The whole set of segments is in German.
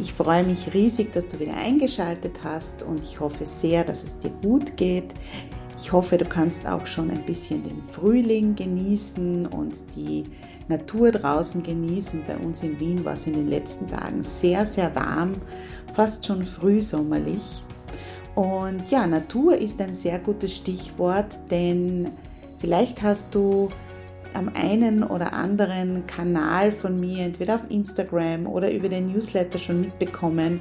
Ich freue mich riesig, dass du wieder eingeschaltet hast und ich hoffe sehr, dass es dir gut geht. Ich hoffe, du kannst auch schon ein bisschen den Frühling genießen und die Natur draußen genießen. Bei uns in Wien war es in den letzten Tagen sehr, sehr warm, fast schon frühsommerlich. Und ja, Natur ist ein sehr gutes Stichwort, denn vielleicht hast du am einen oder anderen Kanal von mir, entweder auf Instagram oder über den Newsletter schon mitbekommen,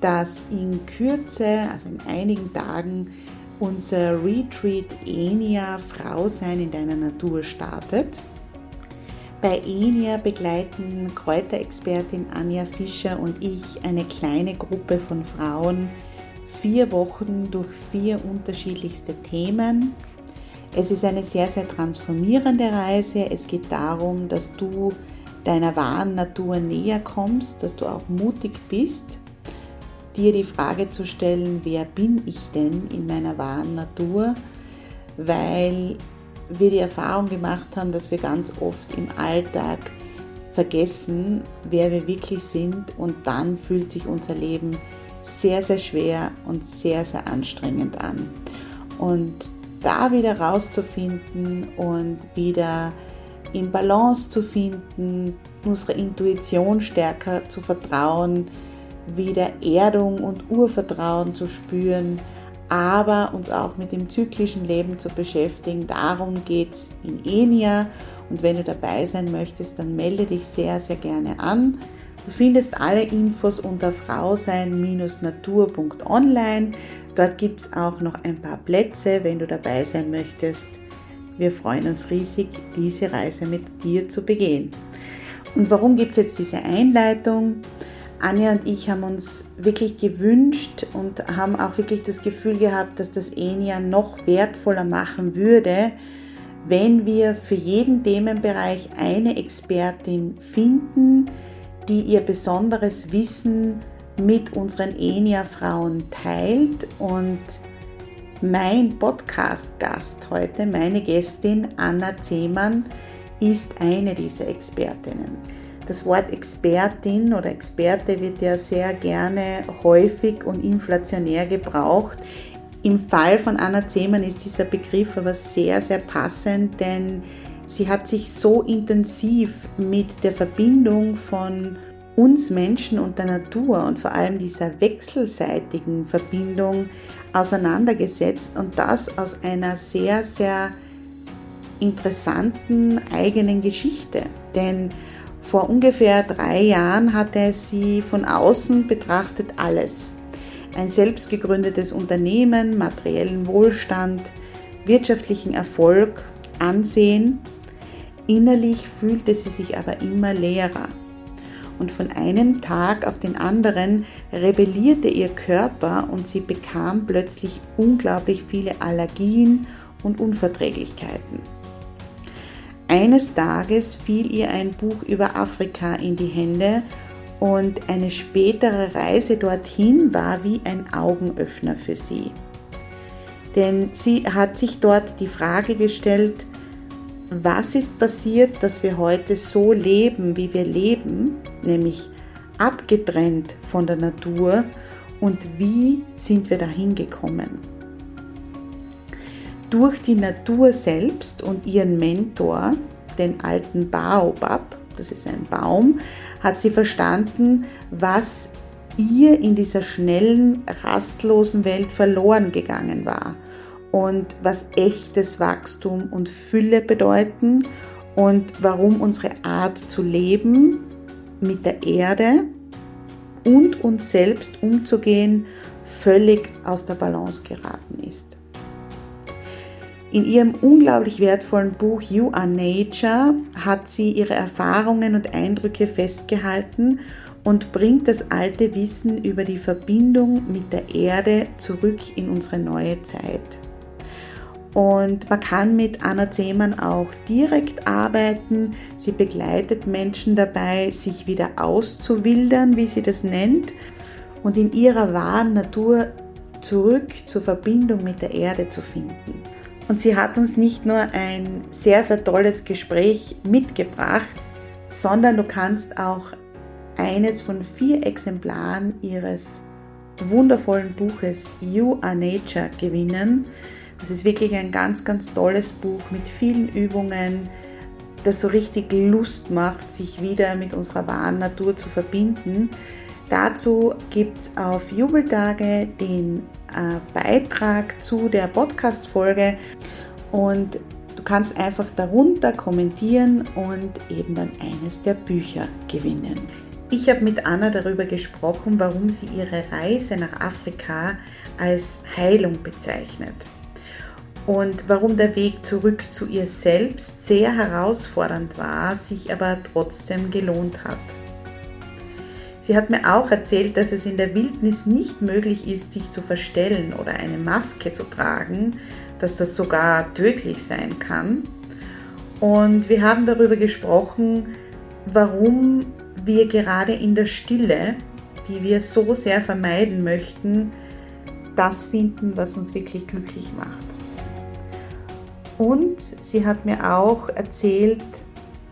dass in Kürze, also in einigen Tagen, unser Retreat Enia Frau sein in deiner Natur startet. Bei Enia begleiten Kräuterexpertin Anja Fischer und ich eine kleine Gruppe von Frauen vier Wochen durch vier unterschiedlichste Themen es ist eine sehr, sehr transformierende Reise. Es geht darum, dass du deiner wahren Natur näher kommst, dass du auch mutig bist, dir die Frage zu stellen, wer bin ich denn in meiner wahren Natur? Weil wir die Erfahrung gemacht haben, dass wir ganz oft im Alltag vergessen, wer wir wirklich sind und dann fühlt sich unser Leben sehr, sehr schwer und sehr, sehr anstrengend an. Und da wieder rauszufinden und wieder in Balance zu finden, unsere Intuition stärker zu vertrauen, wieder Erdung und Urvertrauen zu spüren, aber uns auch mit dem zyklischen Leben zu beschäftigen. Darum geht es in Enia und wenn du dabei sein möchtest, dann melde dich sehr, sehr gerne an. Du findest alle Infos unter frausein-natur.online. Dort gibt es auch noch ein paar Plätze, wenn du dabei sein möchtest. Wir freuen uns riesig, diese Reise mit dir zu begehen. Und warum gibt es jetzt diese Einleitung? Anja und ich haben uns wirklich gewünscht und haben auch wirklich das Gefühl gehabt, dass das Enia noch wertvoller machen würde, wenn wir für jeden Themenbereich eine Expertin finden, die ihr besonderes Wissen mit unseren Enia-Frauen teilt. Und mein Podcast-Gast heute, meine Gästin Anna Zehmann, ist eine dieser Expertinnen. Das Wort Expertin oder Experte wird ja sehr gerne häufig und inflationär gebraucht. Im Fall von Anna Zehmann ist dieser Begriff aber sehr, sehr passend, denn sie hat sich so intensiv mit der Verbindung von uns Menschen und der Natur und vor allem dieser wechselseitigen Verbindung auseinandergesetzt und das aus einer sehr, sehr interessanten eigenen Geschichte. Denn vor ungefähr drei Jahren hatte sie von außen betrachtet alles. Ein selbst gegründetes Unternehmen, materiellen Wohlstand, wirtschaftlichen Erfolg, Ansehen. Innerlich fühlte sie sich aber immer leerer und von einem Tag auf den anderen rebellierte ihr Körper und sie bekam plötzlich unglaublich viele Allergien und Unverträglichkeiten. Eines Tages fiel ihr ein Buch über Afrika in die Hände und eine spätere Reise dorthin war wie ein Augenöffner für sie. Denn sie hat sich dort die Frage gestellt, was ist passiert, dass wir heute so leben, wie wir leben, nämlich abgetrennt von der Natur und wie sind wir dahin gekommen? Durch die Natur selbst und ihren Mentor, den alten Baobab, das ist ein Baum, hat sie verstanden, was ihr in dieser schnellen, rastlosen Welt verloren gegangen war und was echtes Wachstum und Fülle bedeuten und warum unsere Art zu leben mit der Erde und uns selbst umzugehen völlig aus der Balance geraten ist. In ihrem unglaublich wertvollen Buch You Are Nature hat sie ihre Erfahrungen und Eindrücke festgehalten und bringt das alte Wissen über die Verbindung mit der Erde zurück in unsere neue Zeit. Und man kann mit Anna Zehmann auch direkt arbeiten. Sie begleitet Menschen dabei, sich wieder auszuwildern, wie sie das nennt, und in ihrer wahren Natur zurück zur Verbindung mit der Erde zu finden. Und sie hat uns nicht nur ein sehr, sehr tolles Gespräch mitgebracht, sondern du kannst auch eines von vier Exemplaren ihres wundervollen Buches You Are Nature gewinnen. Das ist wirklich ein ganz, ganz tolles Buch mit vielen Übungen, das so richtig Lust macht, sich wieder mit unserer wahren Natur zu verbinden. Dazu gibt es auf Jubeltage den äh, Beitrag zu der Podcast-Folge und du kannst einfach darunter kommentieren und eben dann eines der Bücher gewinnen. Ich habe mit Anna darüber gesprochen, warum sie ihre Reise nach Afrika als Heilung bezeichnet und warum der Weg zurück zu ihr selbst sehr herausfordernd war, sich aber trotzdem gelohnt hat. Sie hat mir auch erzählt, dass es in der Wildnis nicht möglich ist, sich zu verstellen oder eine Maske zu tragen, dass das sogar tödlich sein kann. Und wir haben darüber gesprochen, warum wir gerade in der Stille, die wir so sehr vermeiden möchten, das finden, was uns wirklich glücklich macht. Und sie hat mir auch erzählt,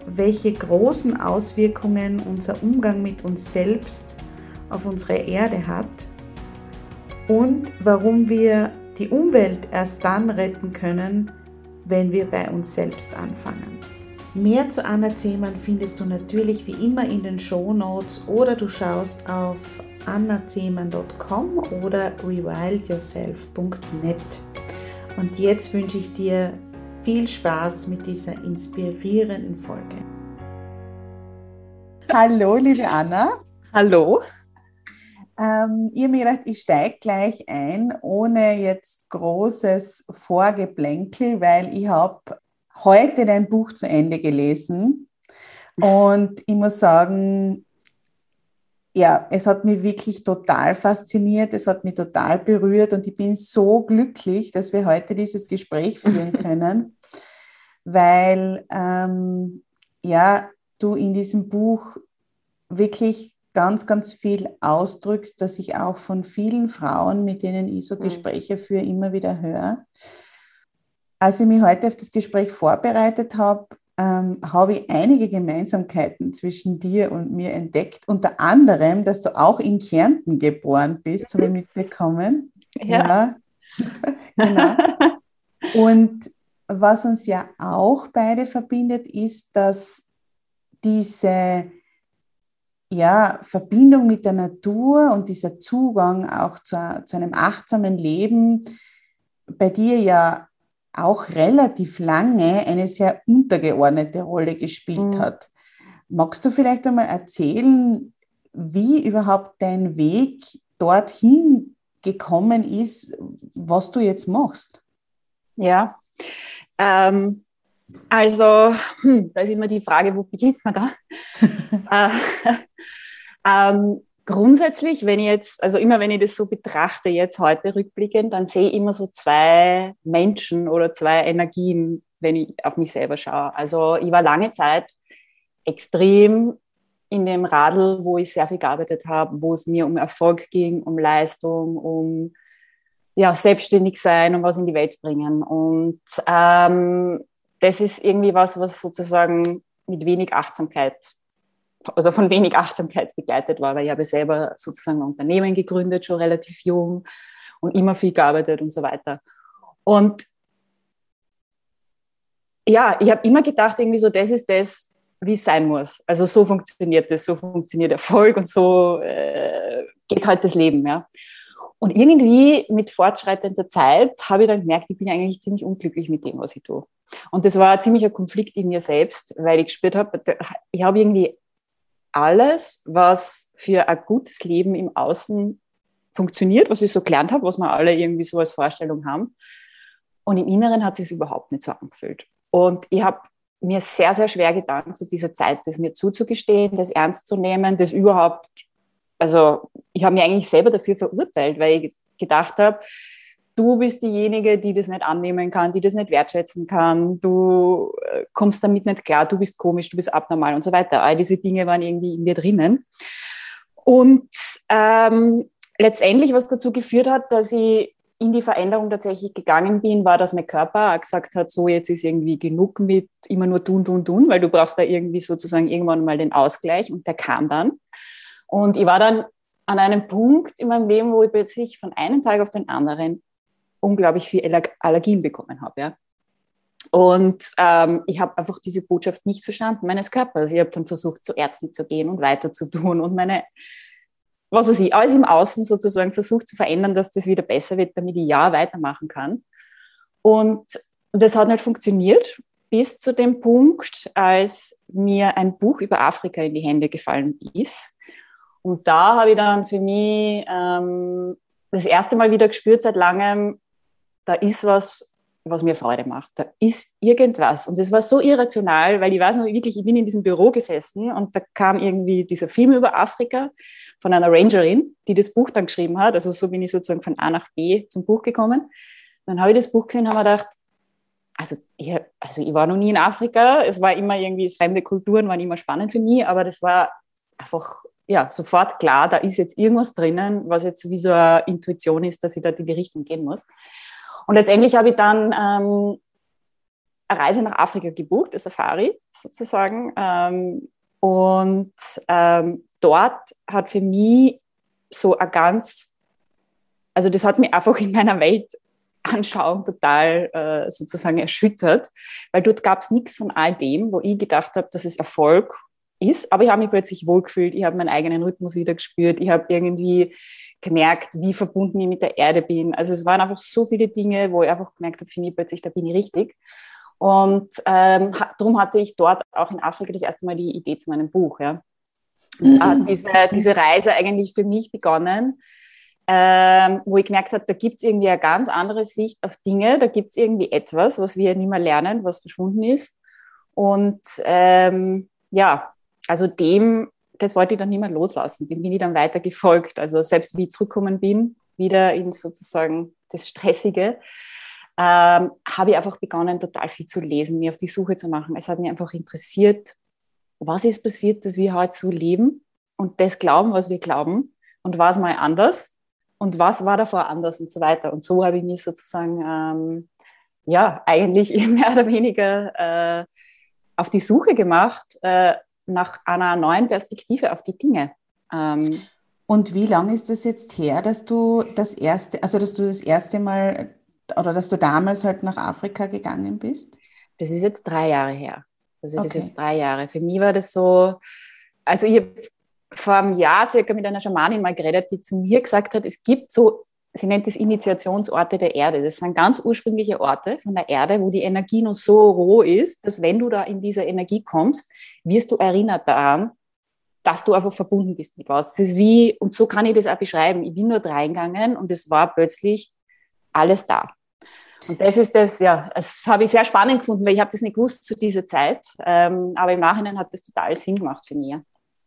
welche großen Auswirkungen unser Umgang mit uns selbst auf unsere Erde hat und warum wir die Umwelt erst dann retten können, wenn wir bei uns selbst anfangen. Mehr zu Anna Zehmann findest du natürlich wie immer in den Show Notes oder du schaust auf annazehmann.com oder rewildyourself.net. Und jetzt wünsche ich dir viel Spaß mit dieser inspirierenden Folge. Hallo, liebe Anna. Hallo. Ähm, ihr mir gedacht, ich steige gleich ein, ohne jetzt großes Vorgeplänkel, weil ich habe heute dein Buch zu Ende gelesen und ich muss sagen, ja, es hat mich wirklich total fasziniert, es hat mich total berührt und ich bin so glücklich, dass wir heute dieses Gespräch führen können, weil ähm, ja, du in diesem Buch wirklich ganz, ganz viel ausdrückst, dass ich auch von vielen Frauen, mit denen ich so mhm. Gespräche führe, immer wieder höre. Als ich mich heute auf das Gespräch vorbereitet habe, ähm, habe ich einige Gemeinsamkeiten zwischen dir und mir entdeckt. Unter anderem, dass du auch in Kärnten geboren bist, habe ich mitbekommen. Ja. ja. genau. Und was uns ja auch beide verbindet, ist, dass diese ja, Verbindung mit der Natur und dieser Zugang auch zu, zu einem achtsamen Leben bei dir ja auch relativ lange eine sehr untergeordnete Rolle gespielt mhm. hat. Magst du vielleicht einmal erzählen, wie überhaupt dein Weg dorthin gekommen ist, was du jetzt machst? Ja, ähm, also hm, da ist immer die Frage, wo beginnt man da? äh, ähm, grundsätzlich, wenn ich jetzt, also immer wenn ich das so betrachte, jetzt heute rückblickend, dann sehe ich immer so zwei Menschen oder zwei Energien, wenn ich auf mich selber schaue. Also ich war lange Zeit extrem in dem Radl, wo ich sehr viel gearbeitet habe, wo es mir um Erfolg ging, um Leistung, um ja, selbstständig sein und was in die Welt bringen. Und ähm, das ist irgendwie was, was sozusagen mit wenig Achtsamkeit, also von wenig Achtsamkeit begleitet war, weil ich habe selber sozusagen ein Unternehmen gegründet, schon relativ jung und immer viel gearbeitet und so weiter. Und ja, ich habe immer gedacht, irgendwie so, das ist das, wie es sein muss. Also so funktioniert das, so funktioniert Erfolg und so äh, geht halt das Leben. Ja. Und irgendwie mit fortschreitender Zeit habe ich dann gemerkt, ich bin eigentlich ziemlich unglücklich mit dem, was ich tue. Und das war ein ziemlicher Konflikt in mir selbst, weil ich gespürt habe, ich habe irgendwie alles, was für ein gutes Leben im Außen funktioniert, was ich so gelernt habe, was wir alle irgendwie so als Vorstellung haben. Und im Inneren hat es sich überhaupt nicht so angefühlt. Und ich habe mir sehr, sehr schwer getan, zu dieser Zeit das mir zuzugestehen, das ernst zu nehmen, das überhaupt, also ich habe mich eigentlich selber dafür verurteilt, weil ich gedacht habe, du bist diejenige, die das nicht annehmen kann, die das nicht wertschätzen kann, du äh, kommst damit nicht klar, du bist komisch, du bist abnormal und so weiter. All diese Dinge waren irgendwie in mir drinnen. Und ähm, letztendlich, was dazu geführt hat, dass ich in die Veränderung tatsächlich gegangen bin, war, dass mein Körper auch gesagt hat, so jetzt ist irgendwie genug mit immer nur tun, tun, tun, weil du brauchst da irgendwie sozusagen irgendwann mal den Ausgleich und der kam dann. Und ich war dann an einem Punkt in meinem Leben, wo ich plötzlich von einem Tag auf den anderen unglaublich viel Allergien bekommen habe. Ja. Und ähm, ich habe einfach diese Botschaft nicht verstanden meines Körpers. Ich habe dann versucht, zu Ärzten zu gehen und weiter zu tun und meine was weiß ich, alles im Außen sozusagen versucht zu verändern, dass das wieder besser wird, damit ich ja weitermachen kann. Und das hat nicht funktioniert bis zu dem Punkt, als mir ein Buch über Afrika in die Hände gefallen ist. Und da habe ich dann für mich ähm, das erste Mal wieder gespürt seit langem, da ist was, was mir Freude macht. Da ist irgendwas. Und es war so irrational, weil ich weiß noch wirklich, ich bin in diesem Büro gesessen und da kam irgendwie dieser Film über Afrika von einer Rangerin, die das Buch dann geschrieben hat. Also so bin ich sozusagen von A nach B zum Buch gekommen. Dann habe ich das Buch gesehen und habe mir gedacht, also ich, also ich war noch nie in Afrika. Es war immer irgendwie, fremde Kulturen waren immer spannend für mich, aber das war einfach ja, sofort klar, da ist jetzt irgendwas drinnen, was jetzt wie so eine Intuition ist, dass ich da in die Richtung gehen muss. Und letztendlich habe ich dann ähm, eine Reise nach Afrika gebucht, eine Safari sozusagen. Ähm, und ähm, dort hat für mich so ein ganz, also das hat mich einfach in meiner Weltanschauung total äh, sozusagen erschüttert, weil dort gab es nichts von all dem, wo ich gedacht habe, dass es Erfolg ist, aber ich habe mich plötzlich wohlgefühlt, ich habe meinen eigenen Rhythmus wieder gespürt, ich habe irgendwie gemerkt, wie verbunden ich mit der Erde bin. Also es waren einfach so viele Dinge, wo ich einfach gemerkt habe, für mich plötzlich, da bin ich richtig. Und ähm, darum hatte ich dort auch in Afrika das erste Mal die Idee zu meinem Buch. Ja. Hat diese, diese Reise eigentlich für mich begonnen, ähm, wo ich gemerkt habe, da gibt es irgendwie eine ganz andere Sicht auf Dinge, da gibt es irgendwie etwas, was wir nicht mehr lernen, was verschwunden ist. Und ähm, ja, also dem, das wollte ich dann nicht mehr loslassen, dem bin ich dann weiter gefolgt. Also selbst wie ich zurückgekommen bin, wieder in sozusagen das Stressige, ähm, habe ich einfach begonnen, total viel zu lesen, mir auf die Suche zu machen. Es hat mich einfach interessiert, was ist passiert, dass wir heute so leben und das glauben, was wir glauben und war es mal anders und was war davor anders und so weiter. Und so habe ich mich sozusagen, ähm, ja, eigentlich mehr oder weniger äh, auf die Suche gemacht äh, nach einer neuen Perspektive auf die Dinge. Ähm, und wie lange ist das jetzt her, dass du das erste, also dass du das erste Mal oder dass du damals halt nach Afrika gegangen bist? Das ist jetzt drei Jahre her. Also das okay. ist jetzt drei Jahre. Für mich war das so, also ich habe vor einem Jahr circa mit einer Schamanin mal geredet, die zu mir gesagt hat, es gibt so, sie nennt es Initiationsorte der Erde. Das sind ganz ursprüngliche Orte von der Erde, wo die Energie noch so roh ist, dass wenn du da in diese Energie kommst, wirst du erinnert daran, dass du einfach verbunden bist mit was. Es ist wie, und so kann ich das auch beschreiben. Ich bin nur reingegangen und es war plötzlich alles da. Und das ist das, ja, das habe ich sehr spannend gefunden, weil ich habe das nicht gewusst zu dieser Zeit. Ähm, aber im Nachhinein hat das total Sinn gemacht für mich.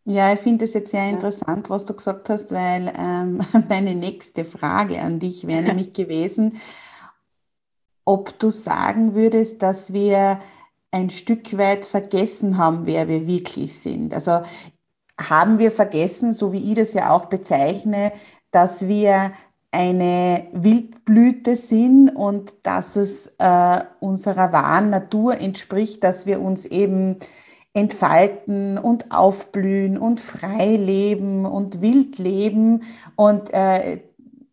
Ja, ich finde es jetzt sehr interessant, was du gesagt hast, weil ähm, meine nächste Frage an dich wäre nämlich gewesen, ob du sagen würdest, dass wir ein Stück weit vergessen haben, wer wir wirklich sind. Also haben wir vergessen, so wie ich das ja auch bezeichne, dass wir eine Wildblüte sind und dass es äh, unserer wahren Natur entspricht, dass wir uns eben entfalten und aufblühen und frei leben und wild leben. Und äh,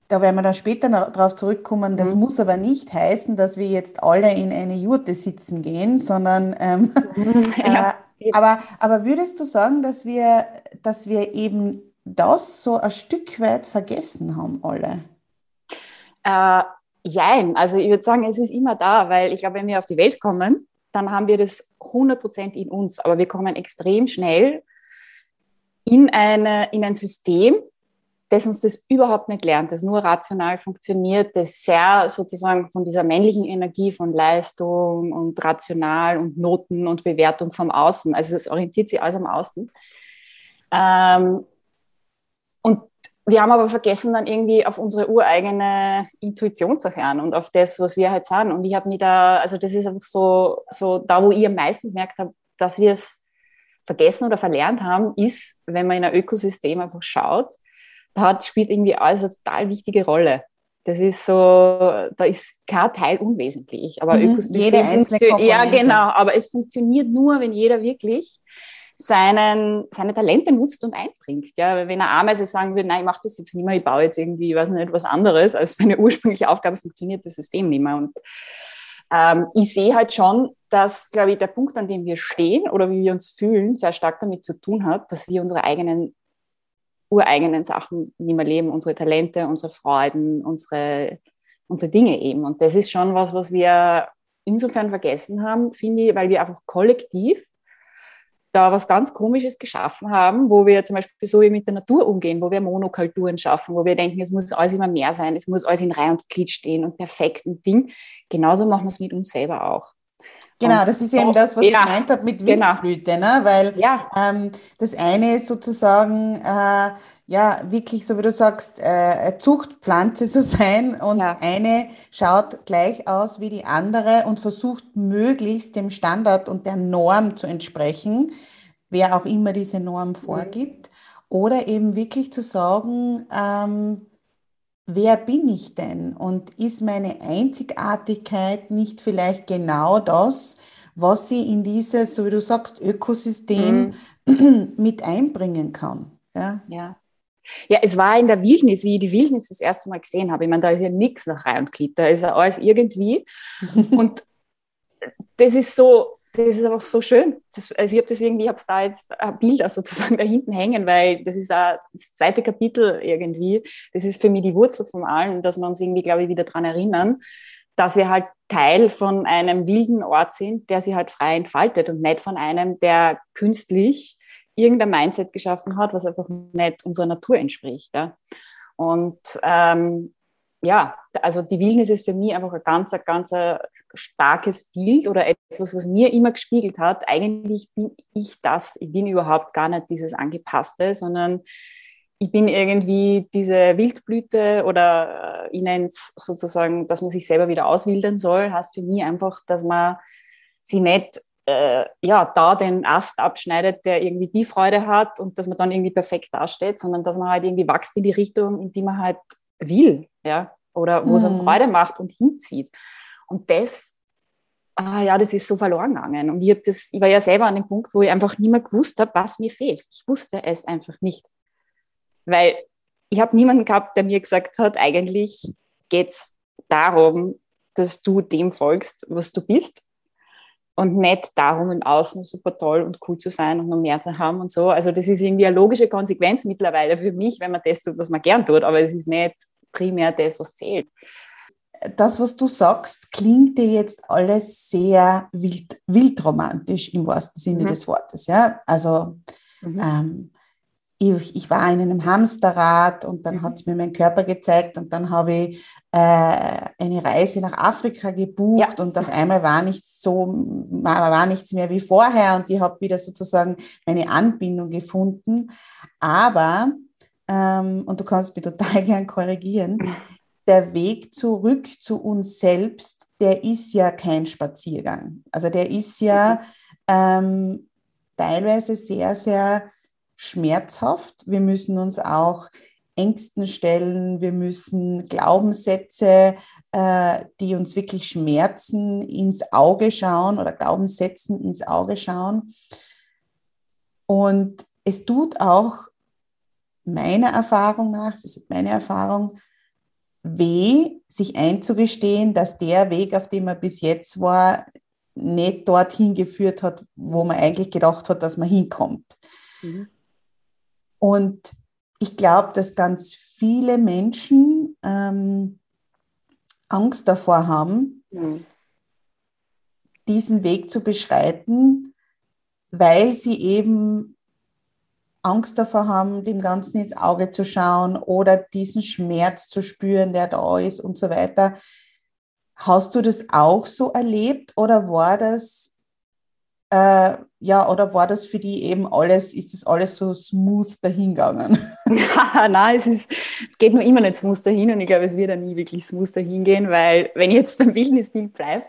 da werden wir dann später darauf zurückkommen. Das mhm. muss aber nicht heißen, dass wir jetzt alle in eine Jurte sitzen gehen, sondern ähm, ja. äh, aber, aber würdest du sagen, dass wir, dass wir eben das so ein Stück weit vergessen haben, alle? Äh, jein, also ich würde sagen, es ist immer da, weil ich glaube, wenn wir auf die Welt kommen, dann haben wir das 100% in uns, aber wir kommen extrem schnell in, eine, in ein System, das uns das überhaupt nicht lernt, das nur rational funktioniert, das sehr sozusagen von dieser männlichen Energie von Leistung und rational und Noten und Bewertung vom Außen, also es orientiert sich alles am Außen. Ähm, und wir haben aber vergessen, dann irgendwie auf unsere ureigene Intuition zu hören und auf das, was wir halt sagen. Und ich habe mir da, also das ist einfach so, so da, wo ich am meisten gemerkt habe, dass wir es vergessen oder verlernt haben, ist, wenn man in ein Ökosystem einfach schaut, da hat, spielt irgendwie alles eine total wichtige Rolle. Das ist so, da ist kein Teil unwesentlich. Aber mhm, Ökosystem jede einzelne Ja, genau. Aber es funktioniert nur, wenn jeder wirklich seinen, seine Talente nutzt und einbringt. Ja? Wenn eine Ameise sagen würde, nein, ich mache das jetzt nicht mehr, ich baue jetzt irgendwie, ich weiß nicht, was anderes, als meine ursprüngliche Aufgabe funktioniert das System nicht mehr. Und ähm, ich sehe halt schon, dass, glaube ich, der Punkt, an dem wir stehen oder wie wir uns fühlen, sehr stark damit zu tun hat, dass wir unsere eigenen ureigenen Sachen nicht mehr leben, unsere Talente, unsere Freuden, unsere, unsere Dinge eben. Und das ist schon was, was wir insofern vergessen haben, finde ich, weil wir einfach kollektiv da was ganz Komisches geschaffen haben, wo wir zum Beispiel so mit der Natur umgehen, wo wir Monokulturen schaffen, wo wir denken, es muss alles immer mehr sein, es muss alles in Reihe und Glied stehen und perfekt und Ding. Genauso machen wir es mit uns selber auch. Genau, das ist eben das, was ja, ich gemeint habe mit. Wildblüte, genau. ne? weil ja. ähm, das eine ist sozusagen äh, ja wirklich, so wie du sagst, äh, Zuchtpflanze zu sein und ja. eine schaut gleich aus wie die andere und versucht möglichst dem Standard und der Norm zu entsprechen, wer auch immer diese Norm mhm. vorgibt. Oder eben wirklich zu sagen, ähm, wer bin ich denn? Und ist meine Einzigartigkeit nicht vielleicht genau das, was sie in dieses, so wie du sagst, Ökosystem mhm. mit einbringen kann? Ja. ja. Ja, es war in der Wildnis, wie ich die Wildnis das erste Mal gesehen habe. Ich meine, da ist ja nichts nach Reihe und Glied, da ist ja alles irgendwie. und das ist so, das ist einfach so schön. Das, also ich habe das irgendwie, habe da jetzt Bilder sozusagen da hinten hängen, weil das ist auch das zweite Kapitel irgendwie. Das ist für mich die Wurzel von allem, dass wir uns irgendwie, glaube ich, wieder daran erinnern, dass wir halt Teil von einem wilden Ort sind, der sich halt frei entfaltet und nicht von einem, der künstlich irgendein Mindset geschaffen hat, was einfach nicht unserer Natur entspricht. Ja. Und ähm, ja, also die Wildnis ist für mich einfach ein ganz, ein ganz starkes Bild oder etwas, was mir immer gespiegelt hat. Eigentlich bin ich das, ich bin überhaupt gar nicht dieses Angepasste, sondern ich bin irgendwie diese Wildblüte oder äh, ich nenne es sozusagen, dass man sich selber wieder auswildern soll, heißt für mich einfach, dass man sie nicht äh, ja, da den Ast abschneidet, der irgendwie die Freude hat und dass man dann irgendwie perfekt dasteht, sondern dass man halt irgendwie wächst in die Richtung, in die man halt will, ja, oder wo mhm. es einem Freude macht und hinzieht. Und das, ah, ja, das ist so verloren gegangen. Und ich, das, ich war ja selber an dem Punkt, wo ich einfach nicht mehr gewusst habe, was mir fehlt. Ich wusste es einfach nicht. Weil ich habe niemanden gehabt, der mir gesagt hat, eigentlich geht es darum, dass du dem folgst, was du bist und nicht darum, im Außen super toll und cool zu sein und noch mehr zu haben und so. Also das ist irgendwie eine logische Konsequenz mittlerweile für mich, wenn man das tut, was man gern tut, aber es ist nicht primär das, was zählt. Das, was du sagst, klingt dir jetzt alles sehr wild, wildromantisch im wahrsten Sinne mhm. des Wortes. Ja? Also mhm. ähm, ich, ich, war in einem Hamsterrad und dann hat es mir mein Körper gezeigt und dann habe ich äh, eine Reise nach Afrika gebucht ja. und auf einmal war nichts so, war, war nichts mehr wie vorher und ich habe wieder sozusagen meine Anbindung gefunden. Aber, ähm, und du kannst mich total gern korrigieren, der Weg zurück zu uns selbst, der ist ja kein Spaziergang. Also der ist ja ähm, teilweise sehr, sehr schmerzhaft. Wir müssen uns auch Ängsten stellen, wir müssen Glaubenssätze, äh, die uns wirklich schmerzen, ins Auge schauen oder Glaubenssätzen ins Auge schauen. Und es tut auch meiner Erfahrung nach, das ist meine Erfahrung, weh, sich einzugestehen, dass der Weg, auf dem man bis jetzt war, nicht dorthin geführt hat, wo man eigentlich gedacht hat, dass man hinkommt. Mhm. Und ich glaube, dass ganz viele Menschen ähm, Angst davor haben, mhm. diesen Weg zu beschreiten, weil sie eben Angst davor haben, dem Ganzen ins Auge zu schauen oder diesen Schmerz zu spüren, der da ist und so weiter. Hast du das auch so erlebt oder war das äh, ja, oder war das für die eben alles, ist das alles so smooth dahingegangen? Nein, es, ist, geht nur immer nicht smooth dahin und ich glaube, es wird auch nie wirklich smooth dahin gehen, weil wenn ich jetzt beim Wildnisbild bleibe,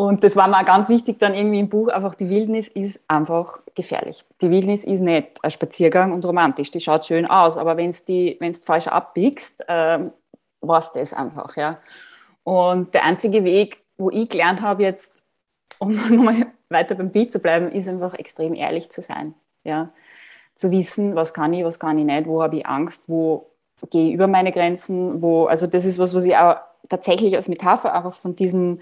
und das war mir auch ganz wichtig dann irgendwie im Buch, einfach die Wildnis ist einfach gefährlich. Die Wildnis ist nicht ein Spaziergang und romantisch, die schaut schön aus, aber wenn du falsch abbiegst, ähm, war es das einfach, ja. Und der einzige Weg, wo ich gelernt habe jetzt, um nochmal weiter beim Bild zu bleiben, ist einfach extrem ehrlich zu sein. Ja? Zu wissen, was kann ich, was kann ich nicht, wo habe ich Angst, wo gehe ich über meine Grenzen, wo, also das ist was, was ich auch tatsächlich als Metapher einfach von diesen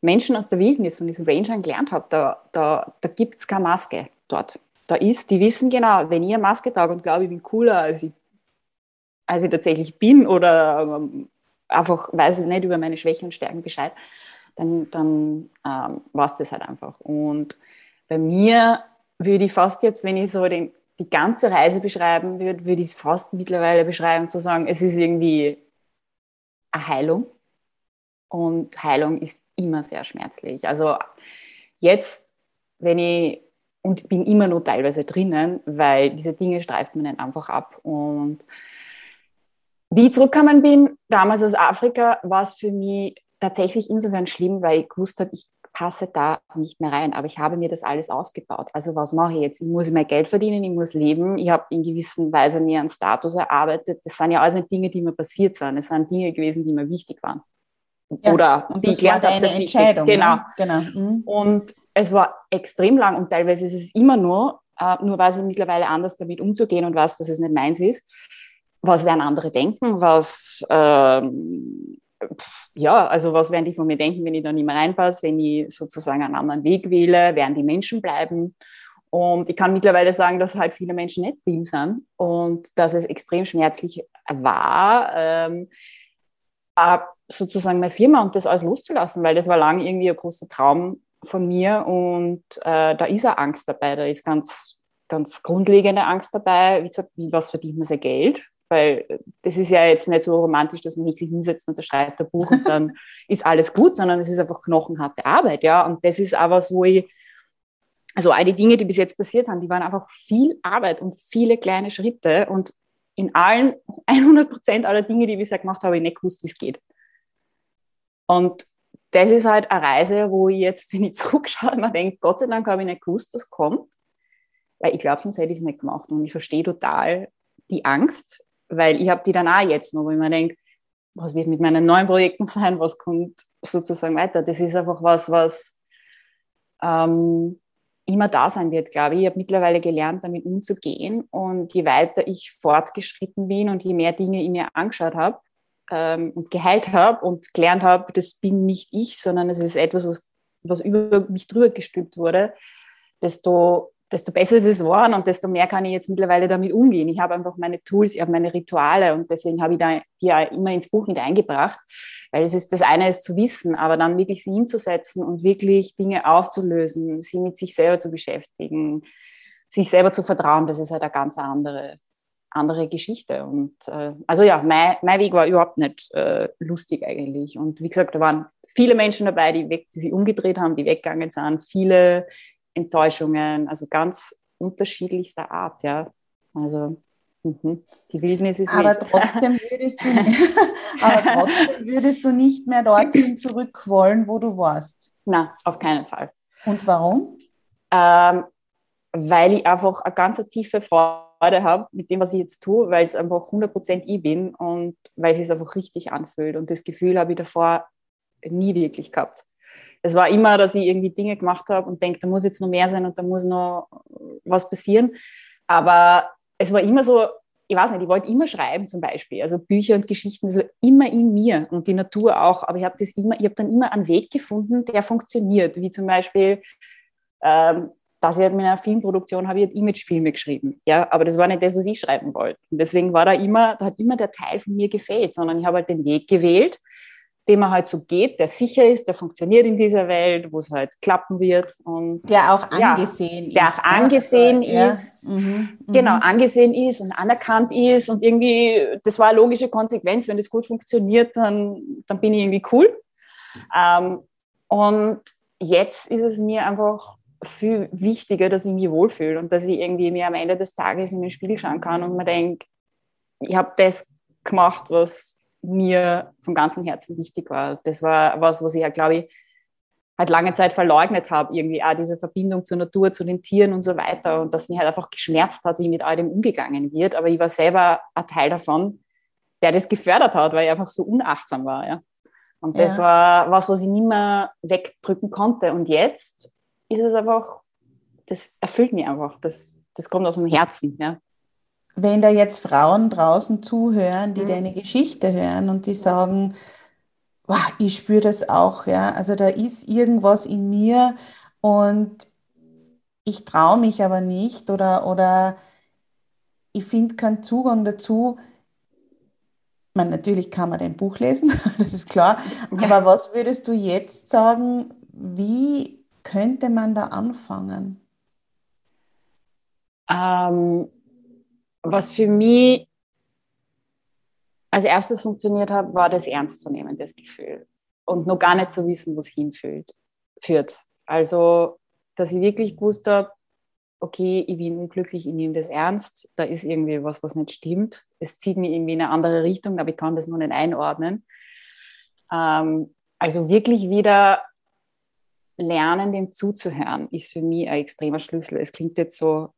Menschen aus der Wildnis, von diesen Rangern gelernt habe. Da, da, da gibt es keine Maske dort. Da ist, die wissen genau, wenn ich eine Maske trage und glaube, ich bin cooler, als ich, als ich tatsächlich bin oder ähm, einfach weiß ich nicht über meine Schwächen und Stärken Bescheid, dann, dann ähm, war es das halt einfach. Und bei mir würde ich fast jetzt, wenn ich so den, die ganze Reise beschreiben würde, würde ich es fast mittlerweile beschreiben, zu sagen, es ist irgendwie eine Heilung. Und Heilung ist immer sehr schmerzlich. Also jetzt, wenn ich, und bin immer nur teilweise drinnen, weil diese Dinge streift man nicht einfach ab. Und wie ich zurückgekommen bin, damals aus Afrika, war es für mich tatsächlich insofern schlimm, weil ich gewusst habe, ich passe da nicht mehr rein. Aber ich habe mir das alles aufgebaut. Also was mache ich jetzt? Ich muss mehr Geld verdienen, ich muss leben. Ich habe in gewisser Weise mir einen Status erarbeitet. Das sind ja alles nicht Dinge, die mir passiert sind. Es sind Dinge gewesen, die mir wichtig waren. Ja, Oder die ich gelernt habe, dass Entscheidung. Genau. Ne? genau. Mhm. Und es war extrem lang und teilweise ist es immer nur, äh, nur weiß ich mittlerweile anders damit umzugehen und weiß, dass es nicht meins ist. Was werden andere denken? Was ähm, ja, also was werden die von mir denken, wenn ich da nicht mehr reinpasse, wenn ich sozusagen einen anderen Weg wähle, werden die Menschen bleiben. Und ich kann mittlerweile sagen, dass halt viele Menschen nicht blieben sind und dass es extrem schmerzlich war, ähm, sozusagen meine Firma und das alles loszulassen, weil das war lange irgendwie ein großer Traum von mir und äh, da ist auch Angst dabei, da ist ganz, ganz grundlegende Angst dabei. Wie gesagt, wie was verdient man sein Geld? Weil das ist ja jetzt nicht so romantisch, dass man sich hinsetzt und schreibt ein Buch und dann ist alles gut, sondern es ist einfach knochenharte Arbeit, ja. Und das ist was, wo ich, also all die Dinge, die bis jetzt passiert haben, die waren einfach viel Arbeit und viele kleine Schritte und in allen 100 Prozent aller Dinge, die ich bisher gemacht habe ich nicht gewusst, wie es geht. Und das ist halt eine Reise, wo ich jetzt, wenn ich zurückschaue, mir denke, Gott sei Dank habe ich nicht gewusst, was kommt, weil ich glaube, sonst hätte ich es nicht gemacht. Und ich verstehe total die Angst, weil ich habe die dann auch jetzt noch, wo ich mir denke, was wird mit meinen neuen Projekten sein, was kommt sozusagen weiter. Das ist einfach was, was ähm, immer da sein wird, glaube ich. Ich habe mittlerweile gelernt, damit umzugehen. Und je weiter ich fortgeschritten bin und je mehr Dinge ich mir angeschaut habe ähm, und geheilt habe und gelernt habe, das bin nicht ich, sondern es ist etwas, was, was über mich drüber gestülpt wurde, desto desto besser ist es geworden und desto mehr kann ich jetzt mittlerweile damit umgehen. Ich habe einfach meine Tools, ich habe meine Rituale und deswegen habe ich da die ja immer ins Buch mit eingebracht, weil es ist das eine ist zu wissen, aber dann wirklich sie hinzusetzen und wirklich Dinge aufzulösen, sie mit sich selber zu beschäftigen, sich selber zu vertrauen, das ist halt eine ganz andere andere Geschichte. Und äh, also ja, mein, mein Weg war überhaupt nicht äh, lustig eigentlich. Und wie gesagt, da waren viele Menschen dabei, die, weg, die sich umgedreht haben, die weggegangen sind, viele Enttäuschungen, also ganz unterschiedlichster Art, ja. Also mhm. die Wildnis ist aber trotzdem würdest du aber trotzdem würdest du nicht mehr dorthin zurück wollen, wo du warst. Na, auf keinen Fall. Und warum? Ähm, weil ich einfach eine ganz tiefe Freude habe mit dem, was ich jetzt tue, weil es einfach 100% ich bin und weil es sich einfach richtig anfühlt. Und das Gefühl habe ich davor nie wirklich gehabt. Es war immer, dass ich irgendwie Dinge gemacht habe und denke, da muss jetzt noch mehr sein und da muss noch was passieren. Aber es war immer so, ich weiß nicht, ich wollte immer schreiben zum Beispiel, also Bücher und Geschichten, so immer in mir und die Natur auch. Aber ich habe das dann immer einen Weg gefunden, der funktioniert, wie zum Beispiel ähm, dass ich mit einer Filmproduktion habe ich halt Imagefilme geschrieben. Ja, aber das war nicht das, was ich schreiben wollte. Und deswegen war da immer, da hat immer der Teil von mir gefehlt, sondern ich habe halt den Weg gewählt, den man halt so geht, der sicher ist, der funktioniert in dieser Welt, wo es halt klappen wird. Und, der auch angesehen ja, ist. Der auch angesehen ja. ist, mhm. genau, mhm. angesehen ist und anerkannt ist und irgendwie, das war eine logische Konsequenz, wenn das gut funktioniert, dann, dann bin ich irgendwie cool. Ähm, und jetzt ist es mir einfach viel wichtiger, dass ich mich wohlfühle und dass ich irgendwie mir am Ende des Tages in den Spiegel schauen kann und mir denke, ich habe das gemacht, was mir von ganzem Herzen wichtig war. Das war was, was ich ja, glaube ich, halt lange Zeit verleugnet habe, irgendwie auch diese Verbindung zur Natur, zu den Tieren und so weiter und das mir halt einfach geschmerzt hat, wie mit all dem umgegangen wird. Aber ich war selber ein Teil davon, der das gefördert hat, weil ich einfach so unachtsam war. Ja. Und das ja. war was, was ich nicht mehr wegdrücken konnte. Und jetzt ist es einfach, das erfüllt mich einfach. Das, das kommt aus dem Herzen. Ja. Wenn da jetzt Frauen draußen zuhören, die mhm. deine Geschichte hören und die sagen, wow, ich spüre das auch, ja, also da ist irgendwas in mir und ich traue mich aber nicht oder, oder ich finde keinen Zugang dazu. Man, natürlich kann man dein Buch lesen, das ist klar. Aber was würdest du jetzt sagen, wie könnte man da anfangen? Ähm, was für mich als erstes funktioniert hat, war das ernst zu nehmen, das Gefühl. Und noch gar nicht zu wissen, wo es hinführt. Führt. Also, dass ich wirklich gewusst habe, okay, ich bin unglücklich, ich nehme das ernst, da ist irgendwie was, was nicht stimmt. Es zieht mich irgendwie in eine andere Richtung, aber ich kann das noch nicht einordnen. Ähm, also wirklich wieder lernen, dem zuzuhören, ist für mich ein extremer Schlüssel. Es klingt jetzt so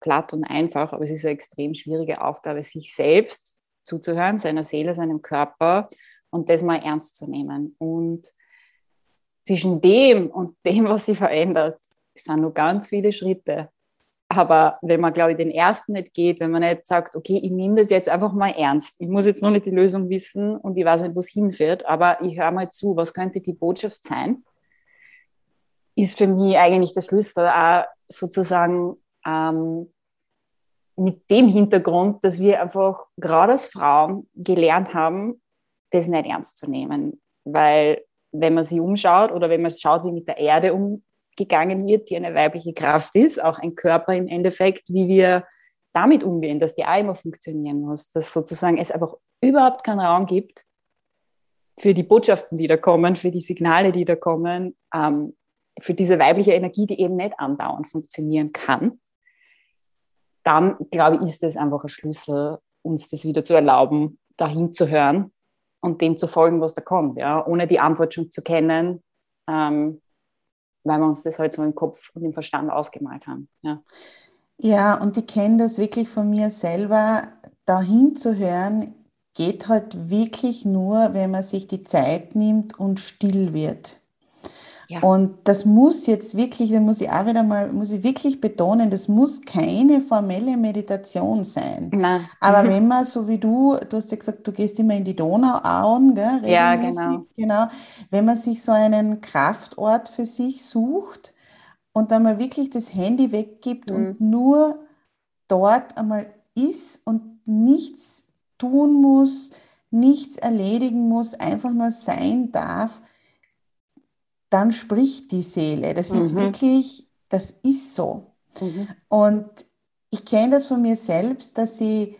platt und einfach, aber es ist eine extrem schwierige Aufgabe, sich selbst zuzuhören, seiner Seele, seinem Körper und das mal ernst zu nehmen. Und zwischen dem und dem, was sich verändert, sind nur ganz viele Schritte. Aber wenn man, glaube ich, den ersten nicht geht, wenn man nicht sagt, okay, ich nehme das jetzt einfach mal ernst. Ich muss jetzt noch nicht die Lösung wissen und ich weiß nicht, wo es hinführt, aber ich höre mal zu, was könnte die Botschaft sein? Ist für mich eigentlich der Schlüssel, auch sozusagen ähm, mit dem Hintergrund, dass wir einfach gerade als Frauen gelernt haben, das nicht ernst zu nehmen. Weil wenn man sich umschaut oder wenn man schaut, wie mit der Erde umgegangen wird, die eine weibliche Kraft ist, auch ein Körper im Endeffekt, wie wir damit umgehen, dass die auch immer funktionieren muss, dass sozusagen es einfach überhaupt keinen Raum gibt für die Botschaften, die da kommen, für die Signale, die da kommen, ähm, für diese weibliche Energie, die eben nicht andauernd funktionieren kann, dann glaube ich, ist es einfach ein Schlüssel, uns das wieder zu erlauben, dahin zu hören und dem zu folgen, was da kommt, ja, ohne die Antwort schon zu kennen, ähm, weil wir uns das halt so im Kopf und im Verstand ausgemalt haben. Ja, ja und ich kenne das wirklich von mir selber, dahin zu hören, geht halt wirklich nur, wenn man sich die Zeit nimmt und still wird. Ja. Und das muss jetzt wirklich, da muss ich auch wieder mal, muss ich wirklich betonen, das muss keine formelle Meditation sein. Nein. Aber wenn man, so wie du, du hast ja gesagt, du gehst immer in die Donauauen, gell, Ja, genau. genau. Wenn man sich so einen Kraftort für sich sucht und dann mal wirklich das Handy weggibt mhm. und nur dort einmal ist und nichts tun muss, nichts erledigen muss, einfach nur sein darf, dann spricht die Seele. Das mhm. ist wirklich, das ist so. Mhm. Und ich kenne das von mir selbst, dass ich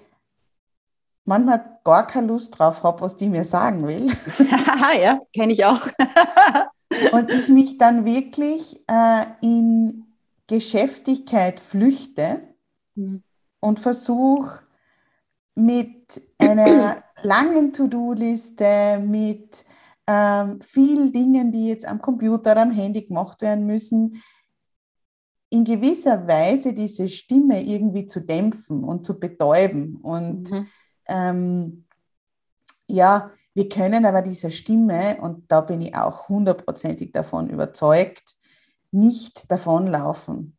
manchmal gar keine Lust drauf habe, was die mir sagen will. ja, kenne ich auch. und ich mich dann wirklich äh, in Geschäftigkeit flüchte mhm. und versuche mit einer langen To-Do-Liste, mit ähm, vielen Dingen, die jetzt am Computer, am Handy gemacht werden müssen, in gewisser Weise diese Stimme irgendwie zu dämpfen und zu betäuben. Und mhm. ähm, ja, wir können aber dieser Stimme, und da bin ich auch hundertprozentig davon überzeugt, nicht davonlaufen.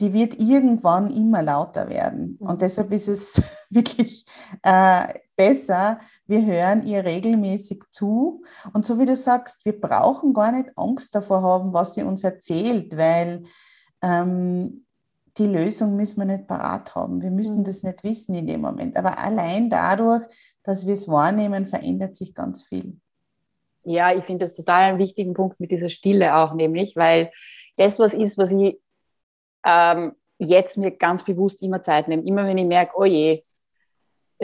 Die wird irgendwann immer lauter werden. Und mhm. deshalb ist es wirklich äh, besser, wir hören ihr regelmäßig zu. Und so wie du sagst, wir brauchen gar nicht Angst davor haben, was sie uns erzählt, weil ähm, die Lösung müssen wir nicht parat haben. Wir müssen mhm. das nicht wissen in dem Moment. Aber allein dadurch, dass wir es wahrnehmen, verändert sich ganz viel. Ja, ich finde das total einen wichtigen Punkt mit dieser Stille auch, nämlich, weil das was ist, was ich ähm, jetzt mir ganz bewusst immer Zeit nehme. Immer wenn ich merke, oh je,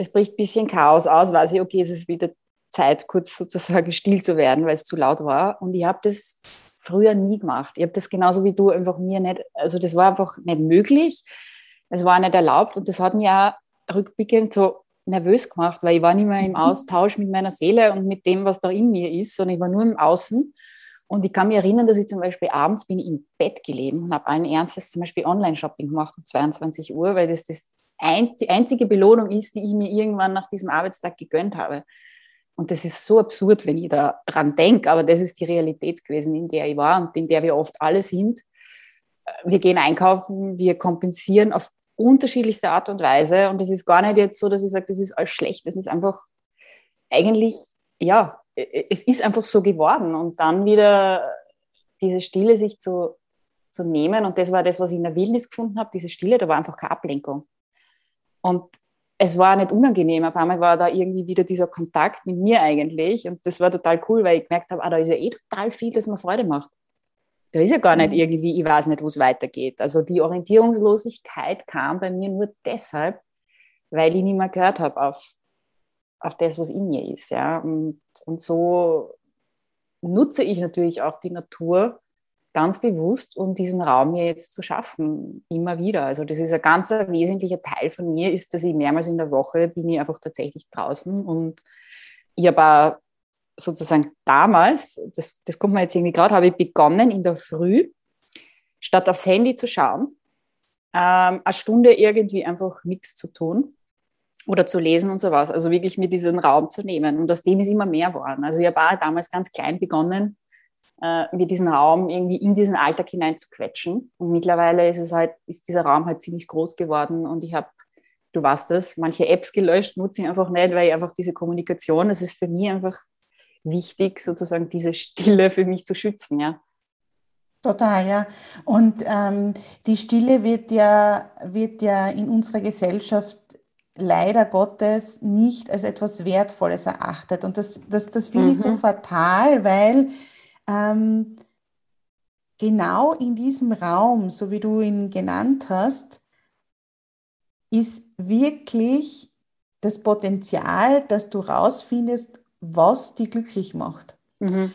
es bricht ein bisschen Chaos aus, weiß ich, okay, es ist wieder Zeit, kurz sozusagen still zu werden, weil es zu laut war. Und ich habe das früher nie gemacht. Ich habe das genauso wie du einfach mir nicht, also das war einfach nicht möglich. Es war nicht erlaubt und das hat mich ja rückblickend so nervös gemacht, weil ich war nicht mehr im mhm. Austausch mit meiner Seele und mit dem, was da in mir ist, sondern ich war nur im Außen. Und ich kann mich erinnern, dass ich zum Beispiel abends bin ich im Bett gelegen und habe allen Ernstes zum Beispiel Online-Shopping gemacht um 22 Uhr, weil das, das ein, die einzige Belohnung ist, die ich mir irgendwann nach diesem Arbeitstag gegönnt habe. Und das ist so absurd, wenn ich daran denke, aber das ist die Realität gewesen, in der ich war und in der wir oft alle sind. Wir gehen einkaufen, wir kompensieren auf unterschiedlichste Art und Weise. Und das ist gar nicht jetzt so, dass ich sage, das ist alles schlecht. Das ist einfach eigentlich, ja, es ist einfach so geworden. Und dann wieder diese Stille sich zu, zu nehmen. Und das war das, was ich in der Wildnis gefunden habe, diese Stille, da war einfach keine Ablenkung. Und es war nicht unangenehm. Auf einmal war da irgendwie wieder dieser Kontakt mit mir eigentlich. Und das war total cool, weil ich gemerkt habe, ah, da ist ja eh total viel, das mir Freude macht. Da ist ja gar nicht mhm. irgendwie, ich weiß nicht, wo es weitergeht. Also die Orientierungslosigkeit kam bei mir nur deshalb, weil ich nicht mehr gehört habe auf, auf das, was in mir ist. Ja? Und, und so nutze ich natürlich auch die Natur ganz bewusst, um diesen Raum mir jetzt zu schaffen, immer wieder. Also das ist ein ganz wesentlicher Teil von mir, ist, dass ich mehrmals in der Woche bin ich einfach tatsächlich draußen und ich habe sozusagen damals, das, das kommt mir jetzt irgendwie gerade, habe ich begonnen in der Früh, statt aufs Handy zu schauen, ähm, eine Stunde irgendwie einfach nichts zu tun oder zu lesen und sowas. Also wirklich mir diesen Raum zu nehmen. Und aus dem ist immer mehr geworden. Also ich habe damals ganz klein begonnen, äh, mir diesen Raum irgendwie in diesen Alltag hinein zu quetschen. Und mittlerweile ist es halt, ist dieser Raum halt ziemlich groß geworden und ich habe du weißt das, manche Apps gelöscht, nutze ich einfach nicht, weil ich einfach diese Kommunikation, das ist für mich einfach wichtig, sozusagen diese Stille für mich zu schützen, ja. Total, ja. Und ähm, die Stille wird ja, wird ja in unserer Gesellschaft leider Gottes nicht als etwas Wertvolles erachtet. Und das, das, das finde mhm. ich so mhm. fatal, weil ähm, genau in diesem Raum, so wie du ihn genannt hast, ist wirklich das Potenzial, dass du rausfindest, was die glücklich macht. Mhm.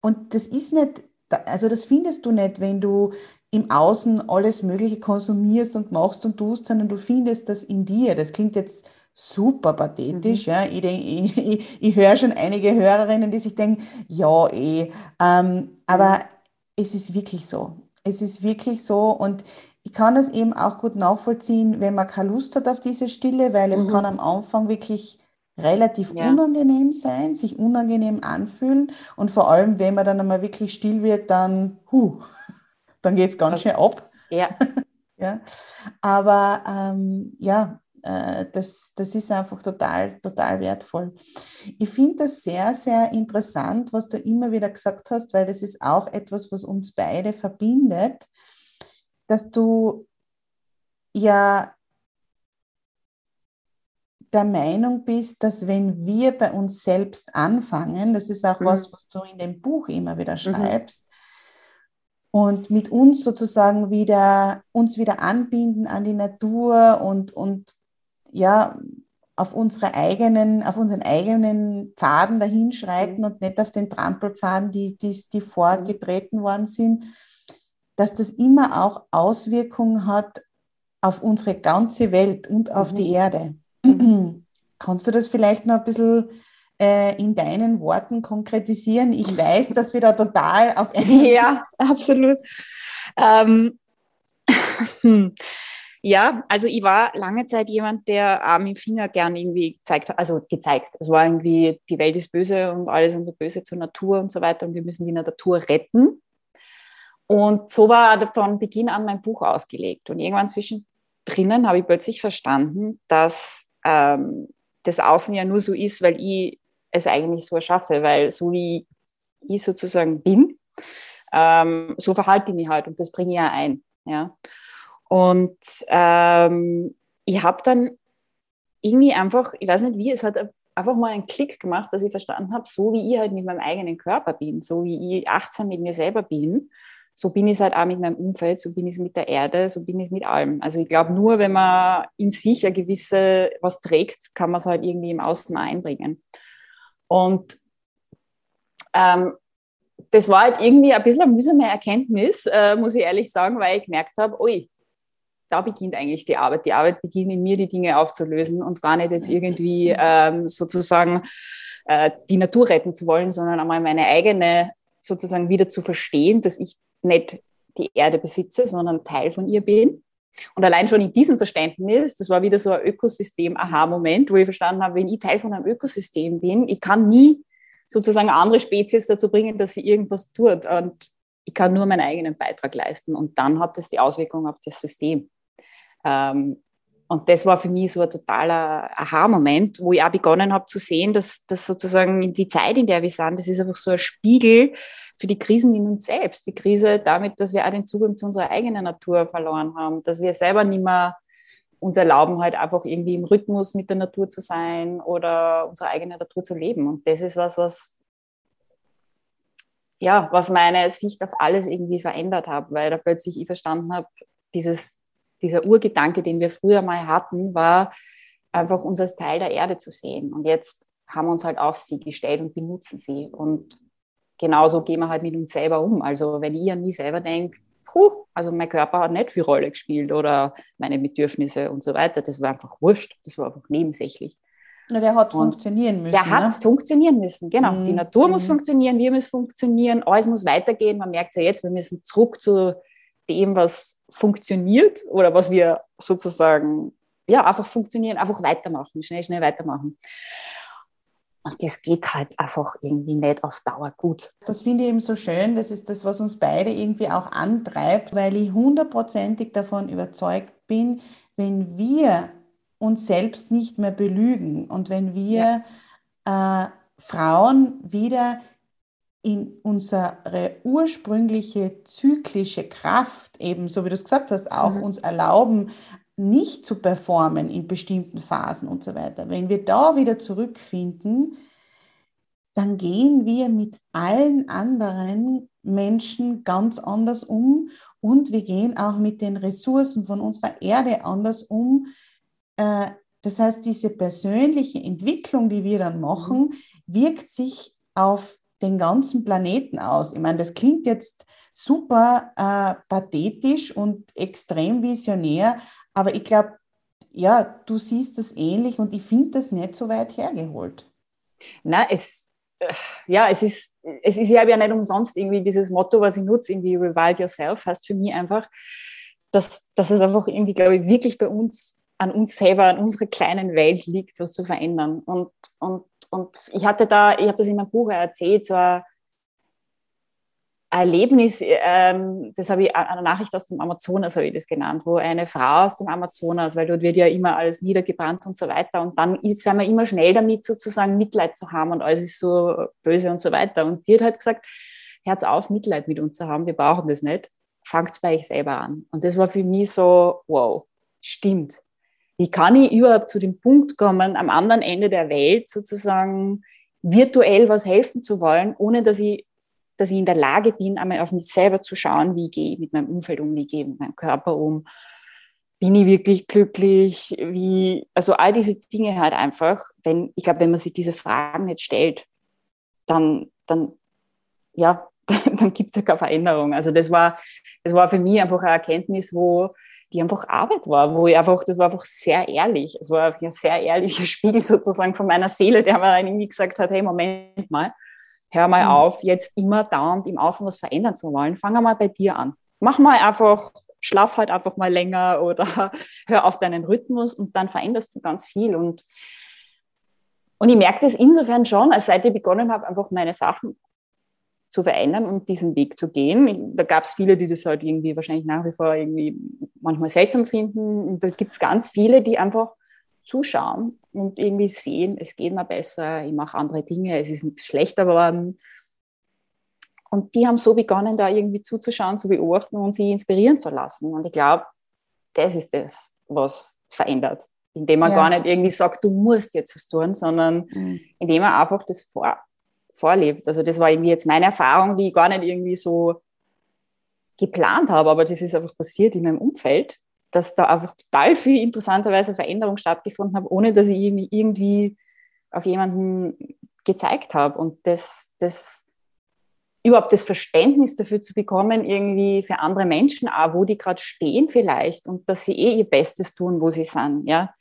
Und das ist nicht, also das findest du nicht, wenn du im Außen alles Mögliche konsumierst und machst und tust, sondern du findest das in dir. Das klingt jetzt super pathetisch. Mhm. Ja. Ich, ich, ich, ich höre schon einige Hörerinnen, die sich denken, ja, eh. Ähm, aber mhm. es ist wirklich so. Es ist wirklich so und ich kann das eben auch gut nachvollziehen, wenn man keine Lust hat auf diese Stille, weil es mhm. kann am Anfang wirklich relativ ja. unangenehm sein, sich unangenehm anfühlen und vor allem, wenn man dann einmal wirklich still wird, dann, huh, dann geht es ganz schön ab. Ja. ja. Aber ähm, ja, äh, das, das ist einfach total, total wertvoll. Ich finde das sehr, sehr interessant, was du immer wieder gesagt hast, weil das ist auch etwas, was uns beide verbindet, dass du ja der Meinung bist, dass wenn wir bei uns selbst anfangen, das ist auch mhm. was, was du in dem Buch immer wieder mhm. schreibst, mhm. und mit uns sozusagen wieder, uns wieder anbinden an die Natur und, und ja, auf unsere eigenen, auf unseren eigenen Pfaden dahinschreiten mhm. und nicht auf den Trampelpfaden, die, die, die vorgetreten worden sind, dass das immer auch Auswirkungen hat auf unsere ganze Welt und auf mhm. die Erde. Kannst du das vielleicht noch ein bisschen äh, in deinen Worten konkretisieren? Ich weiß, dass wir da total auf Ja, absolut. Ähm, hm. Ja, also ich war lange Zeit jemand, der auch mit dem Finger gern irgendwie gezeigt hat, also gezeigt. Es war irgendwie, die Welt ist böse und alle sind so böse zur Natur und so weiter und wir müssen die Natur retten. Und so war von Beginn an mein Buch ausgelegt. Und irgendwann zwischendrin habe ich plötzlich verstanden, dass ähm, das Außen ja nur so ist, weil ich es eigentlich so erschaffe, weil so wie ich sozusagen bin, ähm, so verhalte ich mich halt und das bringe ich ja ein. Ja. Und ähm, ich habe dann irgendwie einfach, ich weiß nicht wie, es hat einfach mal einen Klick gemacht, dass ich verstanden habe, so wie ich halt mit meinem eigenen Körper bin, so wie ich achtsam mit mir selber bin, so bin ich halt auch mit meinem Umfeld, so bin ich mit der Erde, so bin ich mit allem. Also ich glaube, nur wenn man in sich ein gewisse was trägt, kann man es halt irgendwie im Außen einbringen. Und ähm, das war halt irgendwie ein bisschen eine mühsame Erkenntnis, äh, muss ich ehrlich sagen, weil ich gemerkt habe, ui, da beginnt eigentlich die Arbeit. Die Arbeit beginnt in mir, die Dinge aufzulösen und gar nicht jetzt irgendwie ähm, sozusagen äh, die Natur retten zu wollen, sondern einmal meine eigene sozusagen wieder zu verstehen, dass ich nicht die Erde besitze, sondern Teil von ihr bin. Und allein schon in diesem Verständnis, das war wieder so ein Ökosystem-Aha-Moment, wo ich verstanden habe, wenn ich Teil von einem Ökosystem bin, ich kann nie sozusagen andere Spezies dazu bringen, dass sie irgendwas tut. Und ich kann nur meinen eigenen Beitrag leisten. Und dann hat das die Auswirkung auf das System. Ähm, und das war für mich so ein totaler Aha-Moment, wo ich auch begonnen habe zu sehen, dass, dass sozusagen die Zeit, in der wir sind, das ist einfach so ein Spiegel für die Krisen in uns selbst. Die Krise damit, dass wir auch den Zugang zu unserer eigenen Natur verloren haben, dass wir selber nicht mehr uns erlauben, halt einfach irgendwie im Rhythmus mit der Natur zu sein oder unsere eigene Natur zu leben. Und das ist was, was ja, was meine Sicht auf alles irgendwie verändert hat, weil da plötzlich ich verstanden habe, dieses dieser Urgedanke, den wir früher mal hatten, war einfach uns als Teil der Erde zu sehen. Und jetzt haben wir uns halt auf sie gestellt und benutzen sie. Und genauso gehen wir halt mit uns selber um. Also wenn ich an mich selber denke, puh, also mein Körper hat nicht viel Rolle gespielt oder meine Bedürfnisse und so weiter, das war einfach wurscht, das war einfach nebensächlich. Na, der hat und funktionieren müssen. Der hat ne? funktionieren müssen, genau. Mhm. Die Natur muss mhm. funktionieren, wir müssen funktionieren, alles muss weitergehen. Man merkt es ja jetzt, wir müssen zurück zu dem, was funktioniert oder was wir sozusagen, ja, einfach funktionieren, einfach weitermachen, schnell, schnell weitermachen. Und das geht halt einfach irgendwie nicht auf Dauer gut. Das finde ich eben so schön. Das ist das, was uns beide irgendwie auch antreibt, weil ich hundertprozentig davon überzeugt bin, wenn wir uns selbst nicht mehr belügen und wenn wir ja. äh, Frauen wieder in unsere ursprüngliche zyklische Kraft, eben so wie du es gesagt hast, auch mhm. uns erlauben, nicht zu performen in bestimmten Phasen und so weiter. Wenn wir da wieder zurückfinden, dann gehen wir mit allen anderen Menschen ganz anders um und wir gehen auch mit den Ressourcen von unserer Erde anders um. Äh, das heißt, diese persönliche Entwicklung, die wir dann machen, mhm. wirkt sich auf den ganzen Planeten aus. Ich meine, das klingt jetzt super äh, pathetisch und extrem visionär, aber ich glaube, ja, du siehst das ähnlich und ich finde das nicht so weit hergeholt. Na, es, äh, ja, es ist, es ist ja nicht umsonst irgendwie dieses Motto, was ich nutze, irgendwie Revive Yourself, heißt für mich einfach, dass, dass es einfach irgendwie, glaube ich, wirklich bei uns, an uns selber, an unserer kleinen Welt liegt, was zu verändern. Und, und und ich hatte da, ich habe das in meinem Buch erzählt, so ein Erlebnis, ähm, das habe ich, eine Nachricht aus dem Amazonas habe ich das genannt, wo eine Frau aus dem Amazonas, weil dort wird ja immer alles niedergebrannt und so weiter. Und dann ist, sind wir immer schnell damit sozusagen Mitleid zu haben und alles ist so böse und so weiter. Und die hat halt gesagt, Herz auf, Mitleid mit uns zu haben, wir brauchen das nicht, fangt bei euch selber an. Und das war für mich so, wow, stimmt wie kann ich überhaupt zu dem Punkt kommen, am anderen Ende der Welt sozusagen virtuell was helfen zu wollen, ohne dass ich, dass ich in der Lage bin, einmal auf mich selber zu schauen, wie gehe ich mit meinem Umfeld um, wie gehe ich mit meinem Körper um, bin ich wirklich glücklich, wie, also all diese Dinge halt einfach, wenn, ich glaube, wenn man sich diese Fragen nicht stellt, dann, dann, ja, dann gibt es ja keine Veränderung. Also das war, das war für mich einfach eine Erkenntnis, wo, die einfach Arbeit war, wo ich einfach, das war einfach sehr ehrlich. Es war ein sehr ehrlicher Spiegel sozusagen von meiner Seele, der mir dann irgendwie gesagt hat, hey, Moment mal, hör mal mhm. auf, jetzt immer dauernd im Außen was verändern zu wollen. Fang mal bei dir an. Mach mal einfach, schlaf halt einfach mal länger oder hör auf deinen Rhythmus und dann veränderst du ganz viel. Und, und ich merke das insofern schon, als seit ich begonnen habe, einfach meine Sachen zu verändern und diesen Weg zu gehen. Da gab es viele, die das halt irgendwie wahrscheinlich nach wie vor irgendwie manchmal seltsam finden. Und da gibt es ganz viele, die einfach zuschauen und irgendwie sehen, es geht mir besser, ich mache andere Dinge, es ist nichts schlechter geworden. Und die haben so begonnen, da irgendwie zuzuschauen, zu beobachten und sie inspirieren zu lassen. Und ich glaube, das ist das, was verändert. Indem man ja. gar nicht irgendwie sagt, du musst jetzt was tun, sondern mhm. indem man einfach das vor, vorlebt. Also das war irgendwie jetzt meine Erfahrung, die ich gar nicht irgendwie so geplant habe, aber das ist einfach passiert in meinem Umfeld, dass da einfach total viel interessanterweise Veränderung stattgefunden hat, ohne dass ich irgendwie, irgendwie auf jemanden gezeigt habe. Und das, das überhaupt das Verständnis dafür zu bekommen, irgendwie für andere Menschen auch, wo die gerade stehen vielleicht und dass sie eh ihr Bestes tun, wo sie sind. Ja,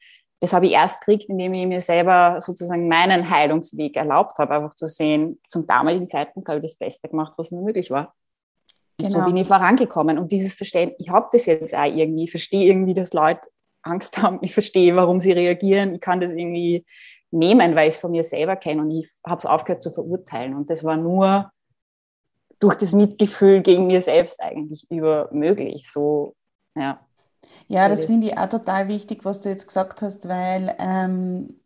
das habe ich erst gekriegt, indem ich mir selber sozusagen meinen Heilungsweg erlaubt habe, einfach zu sehen, zum damaligen Zeitpunkt habe ich das Beste gemacht, was mir möglich war. Und genau. so bin ich vorangekommen. Und dieses Verständnis, ich habe das jetzt auch irgendwie, ich verstehe irgendwie, dass Leute Angst haben, ich verstehe, warum sie reagieren, ich kann das irgendwie nehmen, weil ich es von mir selber kenne und ich habe es aufgehört zu verurteilen. Und das war nur durch das Mitgefühl gegen mir selbst eigentlich über möglich. So, ja. Ja, das finde ich auch total wichtig, was du jetzt gesagt hast, weil ähm,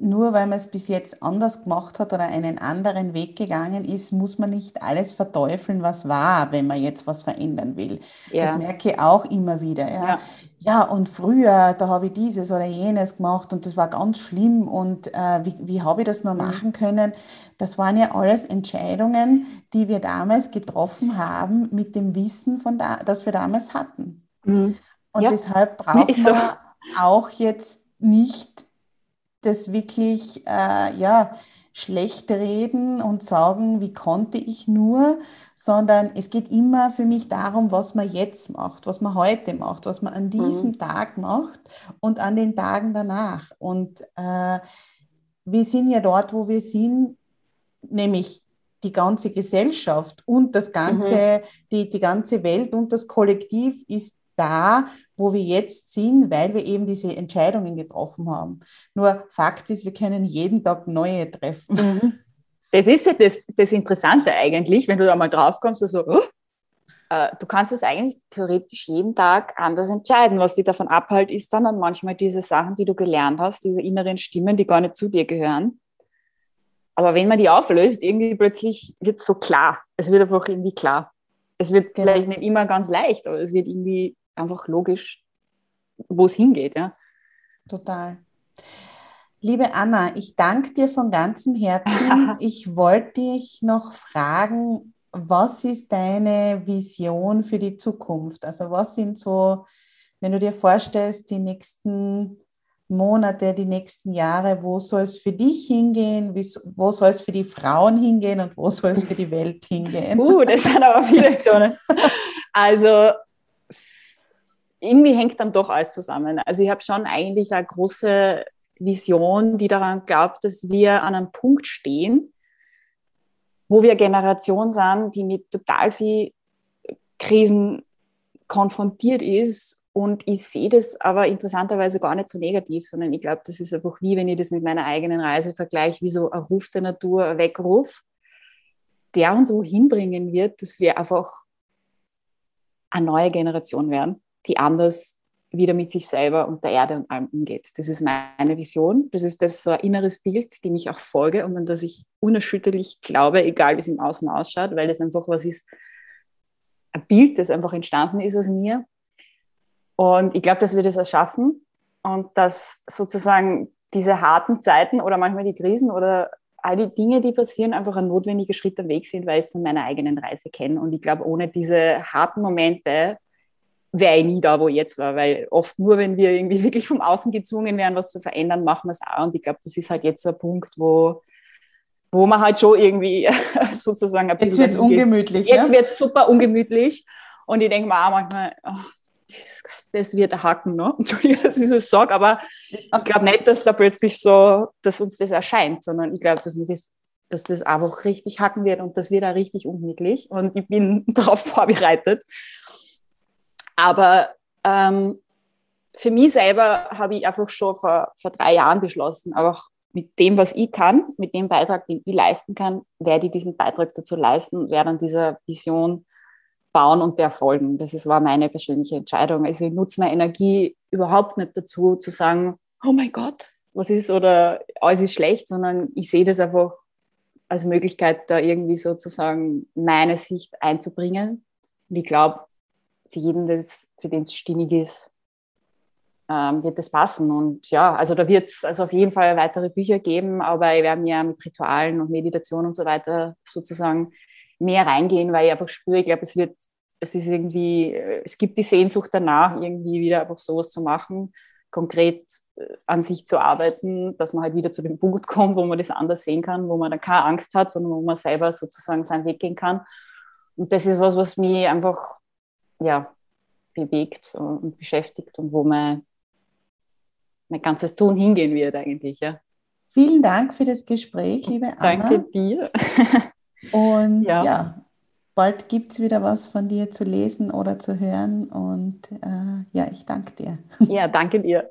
nur weil man es bis jetzt anders gemacht hat oder einen anderen Weg gegangen ist, muss man nicht alles verteufeln, was war, wenn man jetzt was verändern will. Ja. Das merke ich auch immer wieder. Ja, ja. ja und früher, da habe ich dieses oder jenes gemacht und das war ganz schlimm und äh, wie, wie habe ich das nur mhm. machen können? Das waren ja alles Entscheidungen, die wir damals getroffen haben mit dem Wissen, von da, das wir damals hatten. Mhm. Und ja. deshalb braucht so. man auch jetzt nicht das wirklich äh, ja, schlecht reden und sagen, wie konnte ich nur, sondern es geht immer für mich darum, was man jetzt macht, was man heute macht, was man an mhm. diesem mhm. Tag macht und an den Tagen danach. Und äh, wir sind ja dort, wo wir sind, nämlich die ganze Gesellschaft und das ganze, mhm. die, die ganze Welt und das Kollektiv ist da, wo wir jetzt sind, weil wir eben diese Entscheidungen getroffen haben. Nur Fakt ist, wir können jeden Tag neue treffen. Mhm. Das ist ja das, das Interessante eigentlich, wenn du da mal drauf kommst, also, oh, äh, du kannst es eigentlich theoretisch jeden Tag anders entscheiden. Was dich davon abhält, ist dann, dann manchmal diese Sachen, die du gelernt hast, diese inneren Stimmen, die gar nicht zu dir gehören. Aber wenn man die auflöst, irgendwie plötzlich wird es so klar. Es wird einfach irgendwie klar. Es wird genau. vielleicht nicht immer ganz leicht, aber es wird irgendwie einfach logisch, wo es hingeht. Ja. Total. Liebe Anna, ich danke dir von ganzem Herzen. Ich wollte dich noch fragen, was ist deine Vision für die Zukunft? Also was sind so, wenn du dir vorstellst, die nächsten Monate, die nächsten Jahre, wo soll es für dich hingehen, wo soll es für die Frauen hingehen und wo soll es für die Welt hingehen? Uh, das sind aber viele Visionen. Also irgendwie hängt dann doch alles zusammen. Also ich habe schon eigentlich eine große Vision, die daran glaubt, dass wir an einem Punkt stehen, wo wir Generation sind, die mit total viel Krisen konfrontiert ist. Und ich sehe das aber interessanterweise gar nicht so negativ, sondern ich glaube, das ist einfach wie, wenn ich das mit meiner eigenen Reise vergleiche, wie so ein Ruf der Natur, ein Weckruf, der uns wohin bringen wird, dass wir einfach eine neue Generation werden die anders wieder mit sich selber und der Erde und allem umgeht. Das ist meine Vision. Das ist das so ein inneres Bild, dem ich auch folge und an das ich unerschütterlich glaube, egal wie es im Außen ausschaut, weil das einfach was ist, ein Bild, das einfach entstanden ist aus mir. Und ich glaube, dass wir das erschaffen und dass sozusagen diese harten Zeiten oder manchmal die Krisen oder all die Dinge, die passieren, einfach ein notwendiger Schritt am Weg sind, weil ich es von meiner eigenen Reise kenne. Und ich glaube, ohne diese harten Momente wäre ich nie da, wo ich jetzt war, weil oft nur, wenn wir irgendwie wirklich vom Außen gezwungen werden, was zu verändern, machen wir es auch. Und ich glaube, das ist halt jetzt so ein Punkt, wo, wo man halt schon irgendwie sozusagen ein bisschen. Jetzt wird es ungemütlich. Jetzt ja? wird es super ungemütlich. Und ich denke mir auch manchmal, oh, das, das wird ein Haken, ne? Entschuldigung, dass ich so sage, aber ich glaube nicht, dass da plötzlich so, dass uns das erscheint, sondern ich glaube, dass mir das dass das einfach richtig hacken wird und das wird auch richtig ungemütlich und ich bin darauf vorbereitet Aber ähm, für mich selber habe ich einfach schon vor, vor drei Jahren beschlossen, auch mit dem, was ich kann, mit dem Beitrag, den ich leisten kann, werde ich diesen Beitrag dazu leisten, werde an dieser Vision bauen und befolgen. Das ist, war meine persönliche Entscheidung. Also ich nutze meine Energie überhaupt nicht dazu, zu sagen, oh mein Gott, was ist oder alles ist schlecht, sondern ich sehe das einfach als Möglichkeit, da irgendwie sozusagen meine Sicht einzubringen. Und ich glaube, für jeden, das, für den es stimmig ist, ähm, wird das passen. Und ja, also da wird es also auf jeden Fall weitere Bücher geben, aber ich werde mir mit Ritualen und Meditation und so weiter sozusagen mehr reingehen, weil ich einfach spüre, ich glaube, es wird, es ist irgendwie, es gibt die Sehnsucht danach, irgendwie wieder einfach sowas zu machen, konkret äh, an sich zu arbeiten, dass man halt wieder zu dem Punkt kommt, wo man das anders sehen kann, wo man dann keine Angst hat, sondern wo man selber sozusagen seinen Weg gehen kann. Und das ist was, was mich einfach ja, bewegt und beschäftigt und wo mein, mein ganzes Tun hingehen wird eigentlich. Ja. Vielen Dank für das Gespräch, liebe Anna. Danke dir. Und ja, ja bald gibt es wieder was von dir zu lesen oder zu hören. Und äh, ja, ich danke dir. Ja, danke dir.